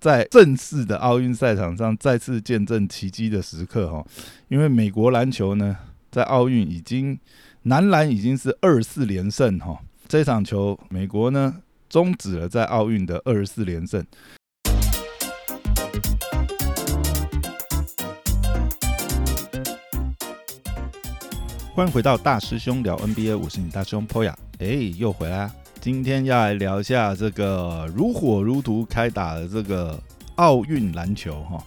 在正式的奥运赛场上再次见证奇迹的时刻哈，因为美国篮球呢在奥运已经男篮已经是二四连胜哈，这场球美国呢终止了在奥运的二十四连胜。欢迎回到大师兄聊 NBA，我是你大师兄 Poya，哎，又回来。今天要来聊一下这个如火如荼开打的这个奥运篮球哈。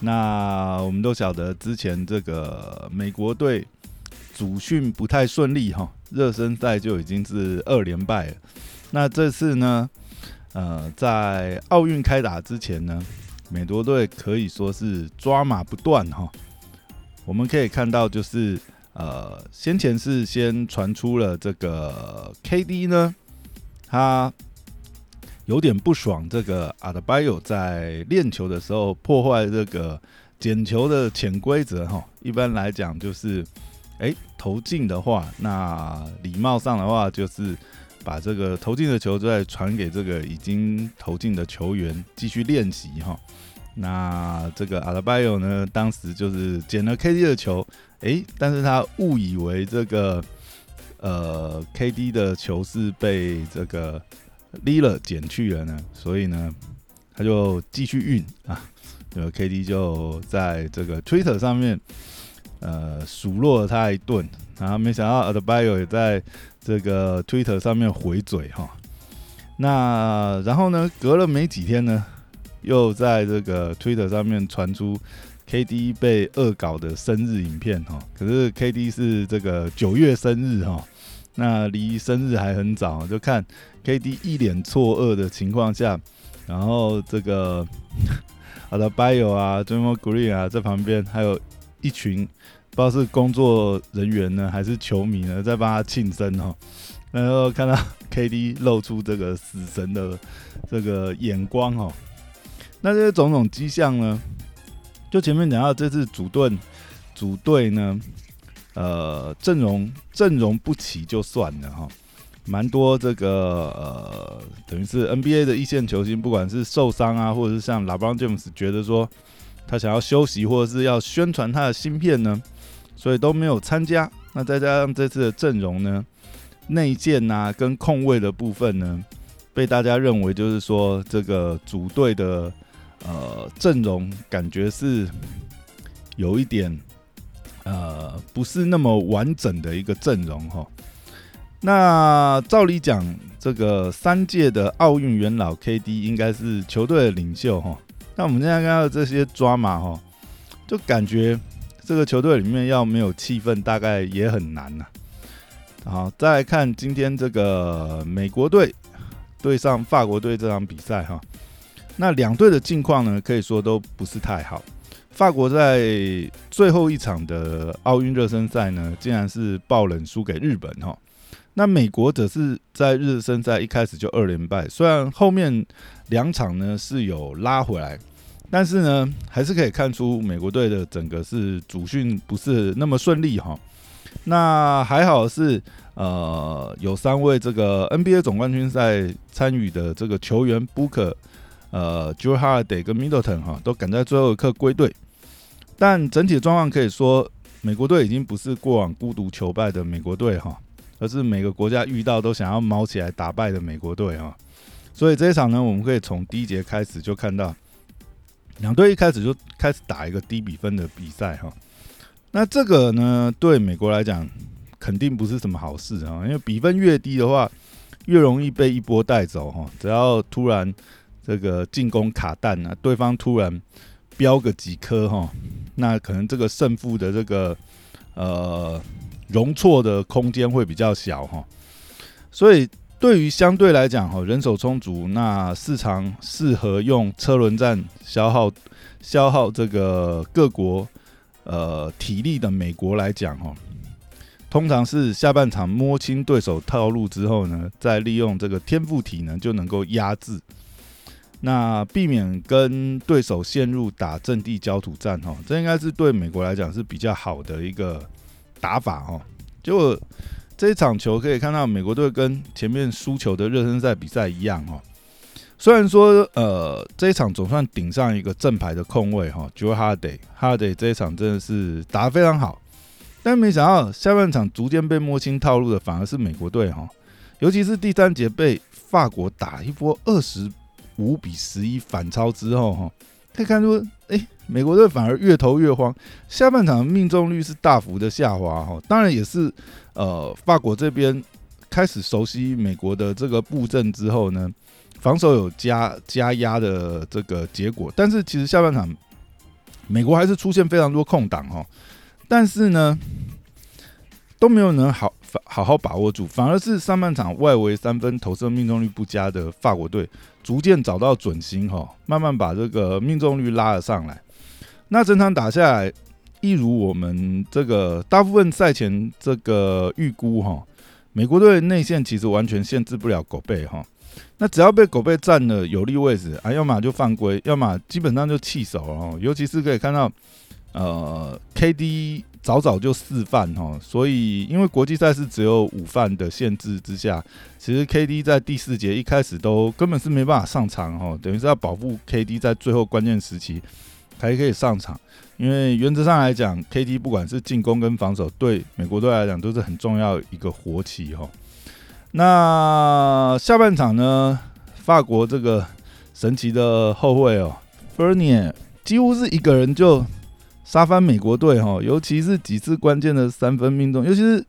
那我们都晓得，之前这个美国队主训不太顺利哈，热身赛就已经是二连败了。那这次呢，呃，在奥运开打之前呢，美国队可以说是抓马不断哈。我们可以看到，就是呃，先前是先传出了这个 KD 呢。他有点不爽，这个阿德巴约在练球的时候破坏这个捡球的潜规则哈。一般来讲就是，哎，投进的话，那礼貌上的话就是把这个投进的球再传给这个已经投进的球员继续练习哈。那这个阿德巴约呢，当时就是捡了 KD 的球，哎，但是他误以为这个。呃，KD 的球是被这个 Lila 减去了呢，所以呢，他就继续运 啊，呃，KD 就在这个 Twitter 上面呃数落了他一顿，然后没想到 Adbio 也在这个 Twitter 上面回嘴哈，那然后呢，隔了没几天呢，又在这个 Twitter 上面传出。KD 被恶搞的生日影片哈，可是 KD 是这个九月生日哈，那离生日还很早，就看 KD 一脸错愕的情况下，然后这个好的 Bio 啊 jamo Green 啊在旁边，还有一群不知道是工作人员呢还是球迷呢，在帮他庆生哈，然后看到 KD 露出这个死神的这个眼光哦，那这些种种迹象呢？就前面讲到，这次组队组队呢，呃，阵容阵容不齐就算了哈，蛮多这个呃，等于是 NBA 的一线球星，不管是受伤啊，或者是像 LeBron James 觉得说他想要休息，或者是要宣传他的芯片呢，所以都没有参加。那再加上这次的阵容呢，内线呐跟控卫的部分呢，被大家认为就是说这个组队的。呃，阵容感觉是有一点呃，不是那么完整的一个阵容哈。那照理讲，这个三届的奥运元老 KD 应该是球队的领袖哈。那我们现在看到这些抓马哈，就感觉这个球队里面要没有气氛，大概也很难呐。好，再来看今天这个美国队对上法国队这场比赛哈。那两队的境况呢，可以说都不是太好。法国在最后一场的奥运热身赛呢，竟然是爆冷输给日本哈。那美国则是在热身赛一开始就二连败，虽然后面两场呢是有拉回来，但是呢还是可以看出美国队的整个是主训不是那么顺利哈。那还好是呃有三位这个 NBA 总冠军赛参与的这个球员 Booker。呃 j e w Holiday 跟 Middleton 哈都赶在最后一刻归队，但整体的状况可以说，美国队已经不是过往孤独求败的美国队哈，而是每个国家遇到都想要猫起来打败的美国队哈。所以这一场呢，我们可以从第一节开始就看到，两队一开始就开始打一个低比分的比赛哈。那这个呢，对美国来讲肯定不是什么好事啊，因为比分越低的话，越容易被一波带走哈。只要突然这个进攻卡弹啊，对方突然飙个几颗哈，那可能这个胜负的这个呃容错的空间会比较小哈。所以对于相对来讲哈，人手充足，那市场适合用车轮战消耗消耗这个各国呃体力的美国来讲哈，通常是下半场摸清对手套路之后呢，再利用这个天赋体能就能够压制。那避免跟对手陷入打阵地焦土战哈，这应该是对美国来讲是比较好的一个打法哦。结果这一场球可以看到，美国队跟前面输球的热身赛比赛一样哦，虽然说呃这一场总算顶上一个正牌的控卫哈 j o e Hardy，Hardy 这一场真的是打得非常好，但没想到下半场逐渐被摸清套路的反而是美国队哈，尤其是第三节被法国打一波二十五比十一反超之后哈，可以看出哎美国队反而越投越慌，下半场命中率是大幅的下滑哈，当然也是呃法国这边开始熟悉美国的这个布阵之后呢。防守有加加压的这个结果，但是其实下半场美国还是出现非常多空档哈，但是呢都没有能好好好把握住，反而是上半场外围三分投射命中率不佳的法国队逐渐找到准心哈，慢慢把这个命中率拉了上来。那整场打下来，一如我们这个大部分赛前这个预估哈，美国队内线其实完全限制不了狗贝哈。那只要被狗贝占了有利位置啊，要么就犯规，要么基本上就弃守了。尤其是可以看到，呃，KD 早早就四犯哈，所以因为国际赛事只有五犯的限制之下，其实 KD 在第四节一开始都根本是没办法上场哈，等于是要保护 KD 在最后关键时期才可以上场。因为原则上来讲，KD 不管是进攻跟防守，对美国队来讲都是很重要一个活棋哈。那下半场呢？法国这个神奇的后卫哦 f e r n i e 几乎是一个人就杀翻美国队哈，尤其是几次关键的三分命中，尤其是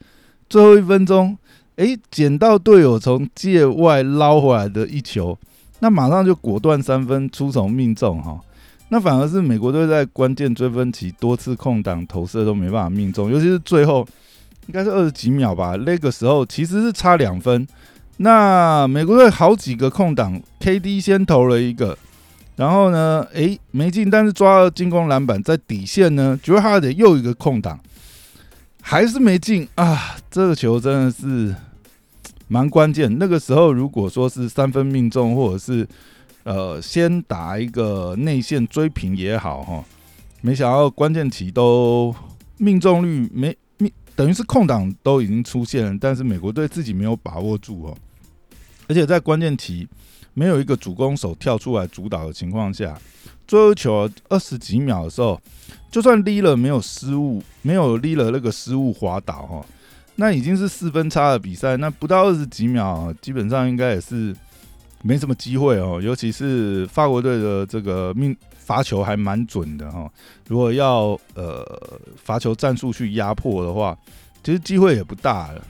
最后一分钟，哎，捡到队友从界外捞回来的一球，那马上就果断三分出手命中哈。那反而是美国队在关键追分期多次空档投射都没办法命中，尤其是最后。应该是二十几秒吧，那个时候其实是差两分。那美国队好几个空档，KD 先投了一个，然后呢，诶没进，但是抓了进攻篮板，在底线呢，觉得他得又一个空档，还是没进啊！这个球真的是蛮关键。那个时候如果说是三分命中，或者是呃先打一个内线追平也好哈，没想到关键期都命中率没。等于是空档都已经出现了，但是美国队自己没有把握住哦，而且在关键期没有一个主攻手跳出来主导的情况下，最后球二十几秒的时候，就算立了没有失误，没有立了那个失误滑倒哈，那已经是四分差的比赛，那不到二十几秒，基本上应该也是没什么机会哦，尤其是法国队的这个命。罚球还蛮准的哈，如果要呃罚球战术去压迫的话，其实机会也不大了。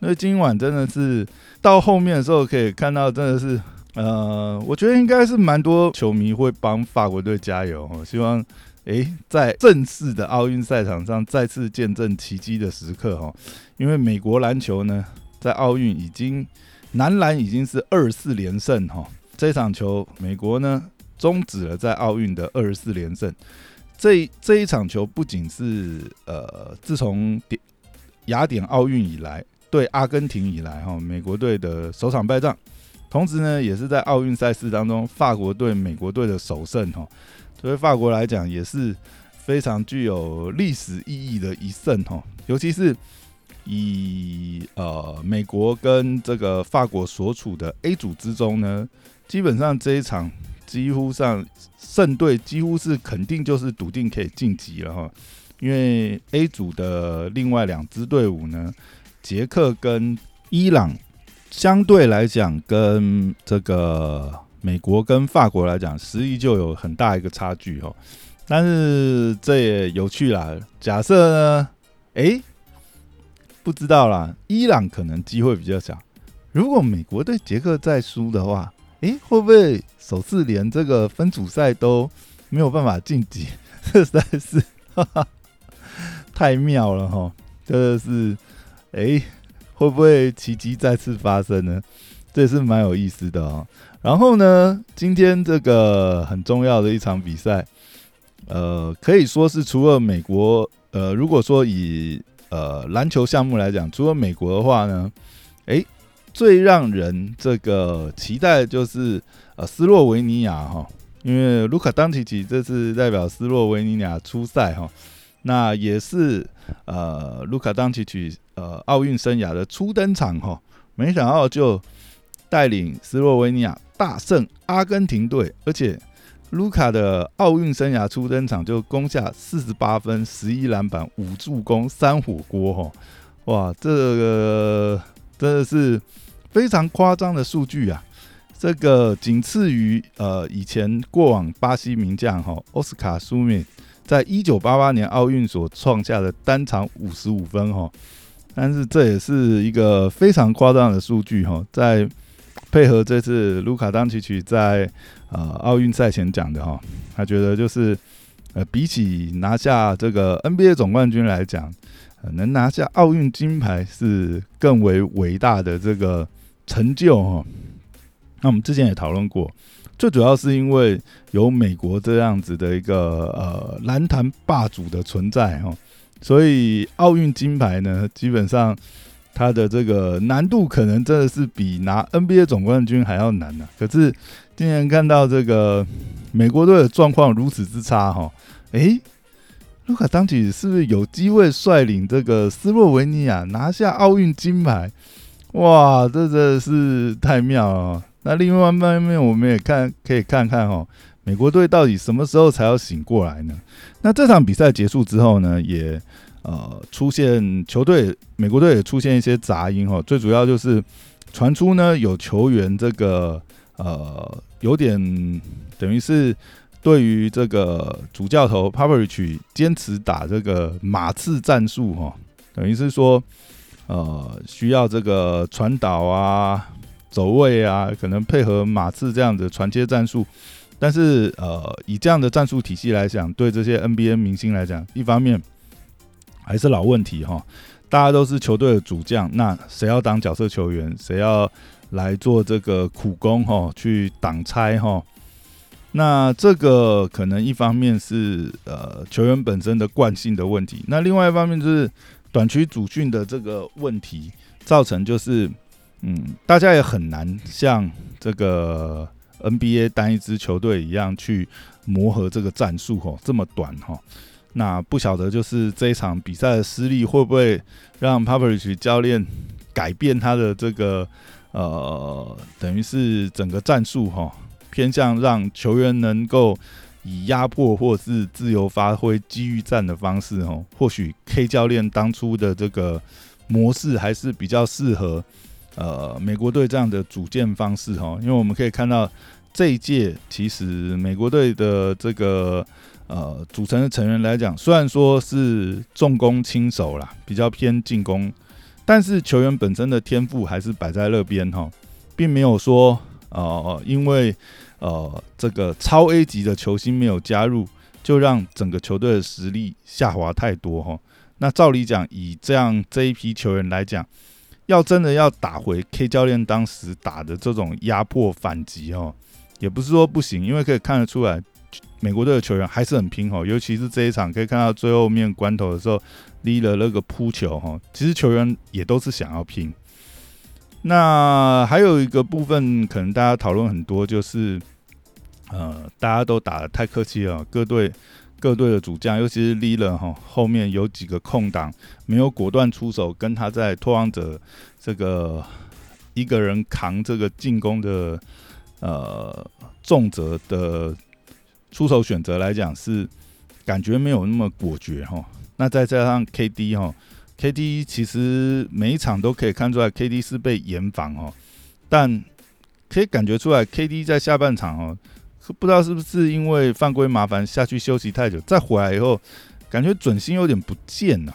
那今晚真的是到后面的时候可以看到，真的是呃，我觉得应该是蛮多球迷会帮法国队加油，希望诶在正式的奥运赛场上再次见证奇迹的时刻哈。因为美国篮球呢在奥运已经男篮已经是二四连胜哈，这场球美国呢。终止了在奥运的二十四连胜。这这一场球不仅是呃，自从点雅典奥运以来对阿根廷以来哈，美国队的首场败仗，同时呢，也是在奥运赛事当中法国队美国队的首胜哈。对法国来讲，也是非常具有历史意义的一胜哈。尤其是以呃美国跟这个法国所处的 A 组之中呢，基本上这一场。几乎上胜队几乎是肯定就是笃定可以晋级了哈，因为 A 组的另外两支队伍呢，捷克跟伊朗相对来讲跟这个美国跟法国来讲实力就有很大一个差距哈，但是这也有趣啦。假设呢，哎，不知道啦，伊朗可能机会比较小。如果美国对捷克再输的话。诶，会不会首次连这个分组赛都没有办法晋级？这 实在是太妙了哈！真的是，诶，会不会奇迹再次发生呢？这也是蛮有意思的哦。然后呢，今天这个很重要的一场比赛，呃，可以说是除了美国，呃，如果说以呃篮球项目来讲，除了美国的话呢，诶。最让人这个期待就是呃斯洛维尼亚哈，因为卢卡当奇奇这次代表斯洛维尼亚出赛哈，那也是呃卢卡当奇奇呃奥运生涯的初登场哈，没想到就带领斯洛维尼亚大胜阿根廷队，而且卢卡的奥运生涯初登场就攻下四十八分、十一篮板、五助攻、三火锅，哈，哇，这个真的是非常夸张的数据啊！这个仅次于呃以前过往巴西名将哈奥斯卡苏米在一九八八年奥运所创下的单场五十五分哈，但是这也是一个非常夸张的数据哈，在配合这次卢卡当奇奇在呃奥运赛前讲的哈，他觉得就是呃比起拿下这个 NBA 总冠军来讲，能拿下奥运金牌是更为伟大的这个成就哈。那我们之前也讨论过，最主要是因为有美国这样子的一个呃篮坛霸主的存在哈，所以奥运金牌呢，基本上它的这个难度可能真的是比拿 NBA 总冠军还要难呢。可是今年看到这个美国队的状况如此之差哈，诶，卢卡当起是不是有机会率领这个斯洛维尼亚拿下奥运金牌？哇，这真的是太妙了！那另外一方面，我们也看可以看看哈，美国队到底什么时候才要醒过来呢？那这场比赛结束之后呢，也呃出现球队美国队也出现一些杂音哈，最主要就是传出呢有球员这个呃有点等于是对于这个主教头 p a v e r i c h 坚持打这个马刺战术哈，等于是说呃需要这个传导啊。走位啊，可能配合马刺这样的传接战术，但是呃，以这样的战术体系来讲，对这些 NBA 明星来讲，一方面还是老问题哈，大家都是球队的主将，那谁要当角色球员，谁要来做这个苦工哈，去挡拆哈？那这个可能一方面是呃球员本身的惯性的问题，那另外一方面就是短期主训的这个问题，造成就是。嗯，大家也很难像这个 NBA 单一支球队一样去磨合这个战术哈，这么短哈。那不晓得就是这一场比赛的失利会不会让 p a p r i c h 教练改变他的这个呃，等于是整个战术哈，偏向让球员能够以压迫或是自由发挥机遇战的方式哦。或许 K 教练当初的这个模式还是比较适合。呃，美国队这样的组建方式哈，因为我们可以看到这一届其实美国队的这个呃组成的成员来讲，虽然说是重攻轻守啦，比较偏进攻，但是球员本身的天赋还是摆在那边哈，并没有说呃因为呃这个超 A 级的球星没有加入，就让整个球队的实力下滑太多哈。那照理讲，以这样这一批球员来讲。要真的要打回 K 教练当时打的这种压迫反击哦，也不是说不行，因为可以看得出来，美国队的球员还是很拼哦，尤其是这一场可以看到最后面关头的时候立了那个扑球哈，其实球员也都是想要拼。那还有一个部分可能大家讨论很多，就是呃，大家都打的太客气了，各队。各队的主将，尤其是 l i l a 哈，后面有几个空档，没有果断出手，跟他在拓荒者这个一个人扛这个进攻的呃重责的出手选择来讲，是感觉没有那么果决哈。那再加上 KD 哈，KD 其实每一场都可以看出来，KD 是被严防哦，但可以感觉出来，KD 在下半场哦。不知道是不是因为犯规麻烦下去休息太久，再回来以后感觉准心有点不见了。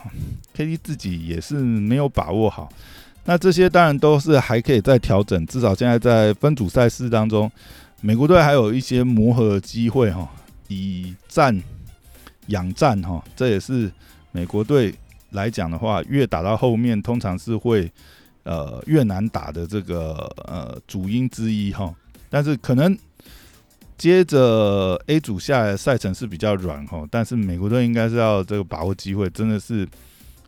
KD 自己也是没有把握好。那这些当然都是还可以再调整，至少现在在分组赛事当中，美国队还有一些磨合的机会哈，以战养战哈，这也是美国队来讲的话，越打到后面通常是会呃越难打的这个呃主因之一哈。但是可能。接着 A 组下来赛程是比较软哈，但是美国队应该是要这个把握机会，真的是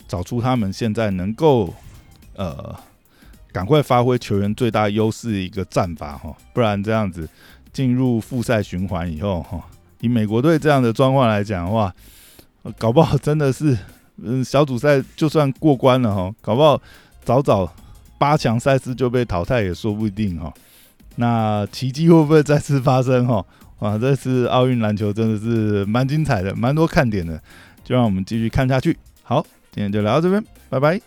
找出他们现在能够呃赶快发挥球员最大优势一个战法哈，不然这样子进入复赛循环以后哈，以美国队这样的状况来讲的话，搞不好真的是嗯小组赛就算过关了哈，搞不好早早八强赛事就被淘汰也说不定哈。那奇迹会不会再次发生？哈，哇，这次奥运篮球真的是蛮精彩的，蛮多看点的，就让我们继续看下去。好，今天就聊到这边，拜拜。